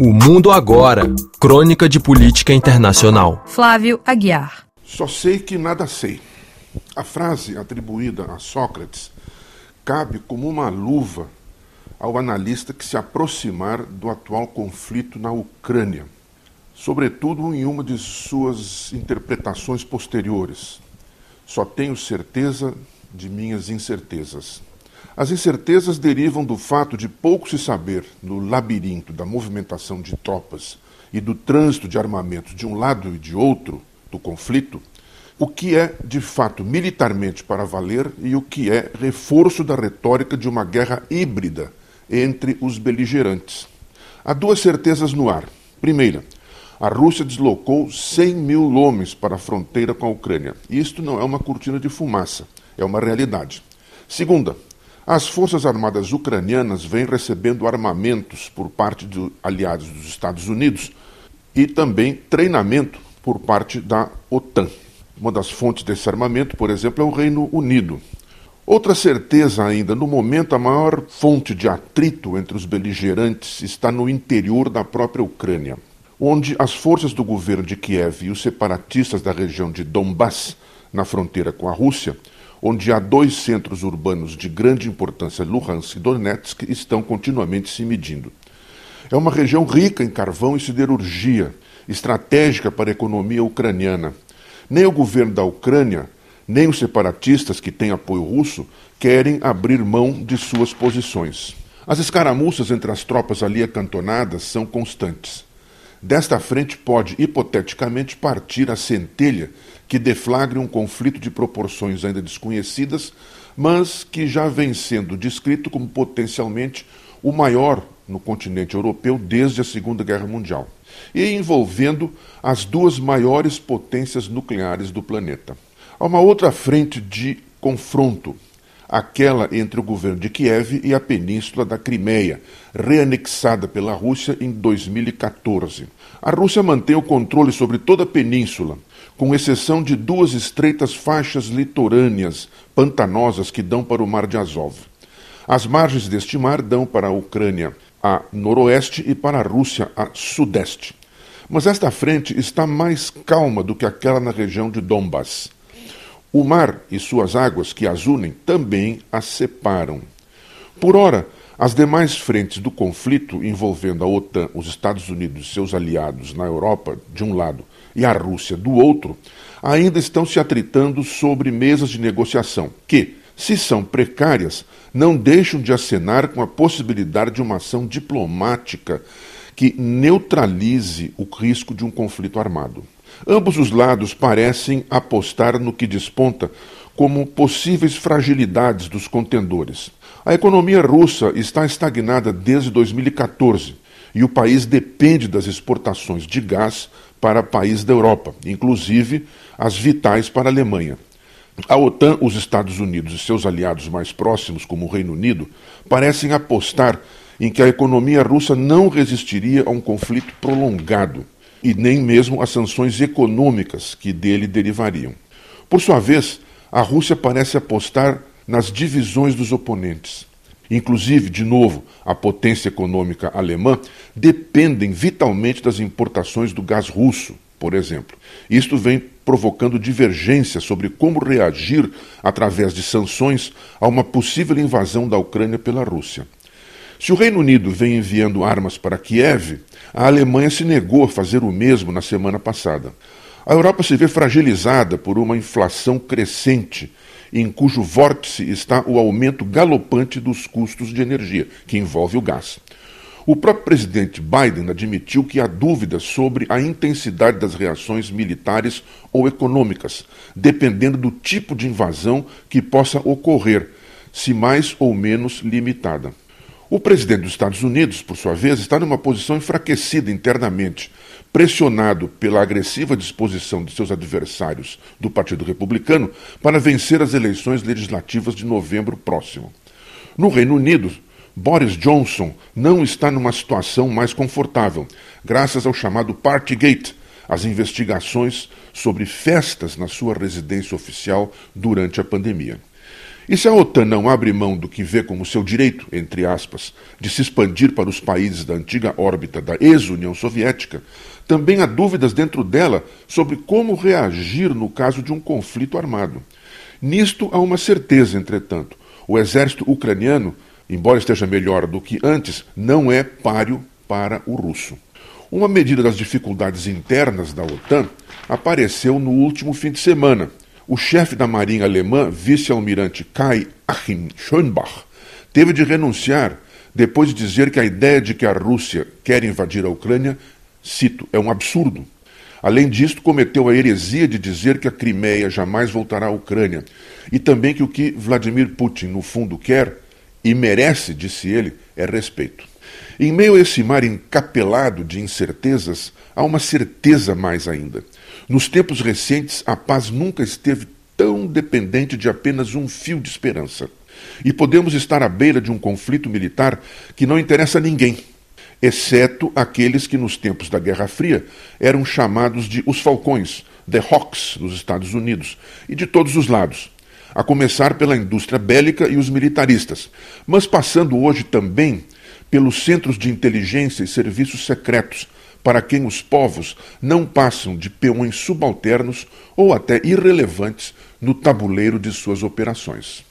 O Mundo Agora Crônica de Política Internacional. Flávio Aguiar. Só sei que nada sei. A frase atribuída a Sócrates cabe como uma luva ao analista que se aproximar do atual conflito na Ucrânia, sobretudo em uma de suas interpretações posteriores. Só tenho certeza de minhas incertezas. As incertezas derivam do fato de pouco se saber no labirinto da movimentação de tropas e do trânsito de armamentos de um lado e de outro do conflito, o que é de fato militarmente para valer e o que é reforço da retórica de uma guerra híbrida entre os beligerantes. Há duas certezas no ar. Primeira, a Rússia deslocou 100 mil homens para a fronteira com a Ucrânia. Isto não é uma cortina de fumaça, é uma realidade. Segunda, as Forças Armadas ucranianas vêm recebendo armamentos por parte de aliados dos Estados Unidos e também treinamento por parte da OTAN. Uma das fontes desse armamento, por exemplo, é o Reino Unido. Outra certeza ainda, no momento a maior fonte de atrito entre os beligerantes está no interior da própria Ucrânia, onde as forças do governo de Kiev e os separatistas da região de Donbass, na fronteira com a Rússia, onde há dois centros urbanos de grande importância, Luhansk e Donetsk, estão continuamente se medindo. É uma região rica em carvão e siderurgia, estratégica para a economia ucraniana. Nem o governo da Ucrânia, nem os separatistas que têm apoio russo querem abrir mão de suas posições. As escaramuças entre as tropas ali acantonadas são constantes. Desta frente pode, hipoteticamente, partir a centelha que deflagre um conflito de proporções ainda desconhecidas, mas que já vem sendo descrito como potencialmente o maior no continente europeu desde a Segunda Guerra Mundial, e envolvendo as duas maiores potências nucleares do planeta. Há uma outra frente de confronto, aquela entre o governo de Kiev e a península da Crimeia, reanexada pela Rússia em 2014. A Rússia mantém o controle sobre toda a península, com exceção de duas estreitas faixas litorâneas pantanosas que dão para o Mar de Azov. As margens deste mar dão para a Ucrânia a noroeste e para a Rússia a sudeste. Mas esta frente está mais calma do que aquela na região de Donbass. O mar e suas águas que as unem também as separam. Por ora, as demais frentes do conflito envolvendo a OTAN, os Estados Unidos e seus aliados na Europa, de um lado, e a Rússia, do outro, ainda estão se atritando sobre mesas de negociação, que, se são precárias, não deixam de acenar com a possibilidade de uma ação diplomática que neutralize o risco de um conflito armado. Ambos os lados parecem apostar no que desponta como possíveis fragilidades dos contendores. A economia russa está estagnada desde 2014 e o país depende das exportações de gás para países da Europa, inclusive as vitais para a Alemanha. A OTAN, os Estados Unidos e seus aliados mais próximos, como o Reino Unido, parecem apostar em que a economia russa não resistiria a um conflito prolongado e nem mesmo às sanções econômicas que dele derivariam. Por sua vez, a Rússia parece apostar nas divisões dos oponentes. Inclusive, de novo, a potência econômica alemã dependem vitalmente das importações do gás russo, por exemplo. Isto vem provocando divergências sobre como reagir através de sanções a uma possível invasão da Ucrânia pela Rússia. Se o Reino Unido vem enviando armas para Kiev, a Alemanha se negou a fazer o mesmo na semana passada. A Europa se vê fragilizada por uma inflação crescente, em cujo vórtice está o aumento galopante dos custos de energia, que envolve o gás. O próprio presidente Biden admitiu que há dúvidas sobre a intensidade das reações militares ou econômicas, dependendo do tipo de invasão que possa ocorrer, se mais ou menos limitada. O presidente dos Estados Unidos, por sua vez, está numa posição enfraquecida internamente, pressionado pela agressiva disposição de seus adversários do Partido Republicano para vencer as eleições legislativas de novembro próximo. No Reino Unido, Boris Johnson não está numa situação mais confortável, graças ao chamado Partygate, as investigações sobre festas na sua residência oficial durante a pandemia. E se a OTAN não abre mão do que vê como seu direito, entre aspas, de se expandir para os países da antiga órbita da ex-União Soviética, também há dúvidas dentro dela sobre como reagir no caso de um conflito armado. Nisto há uma certeza, entretanto: o exército ucraniano, embora esteja melhor do que antes, não é páreo para o russo. Uma medida das dificuldades internas da OTAN apareceu no último fim de semana. O chefe da Marinha Alemã, vice-almirante Kai Achim Schönbach, teve de renunciar depois de dizer que a ideia de que a Rússia quer invadir a Ucrânia, cito, é um absurdo. Além disso, cometeu a heresia de dizer que a Crimeia jamais voltará à Ucrânia e também que o que Vladimir Putin, no fundo, quer e merece, disse ele, é respeito. Em meio a esse mar encapelado de incertezas, há uma certeza mais ainda. Nos tempos recentes, a paz nunca esteve tão dependente de apenas um fio de esperança. E podemos estar à beira de um conflito militar que não interessa a ninguém exceto aqueles que nos tempos da Guerra Fria eram chamados de os falcões, the Hawks dos Estados Unidos, e de todos os lados, a começar pela indústria bélica e os militaristas, mas passando hoje também pelos centros de inteligência e serviços secretos, para quem os povos não passam de peões subalternos ou até irrelevantes no tabuleiro de suas operações.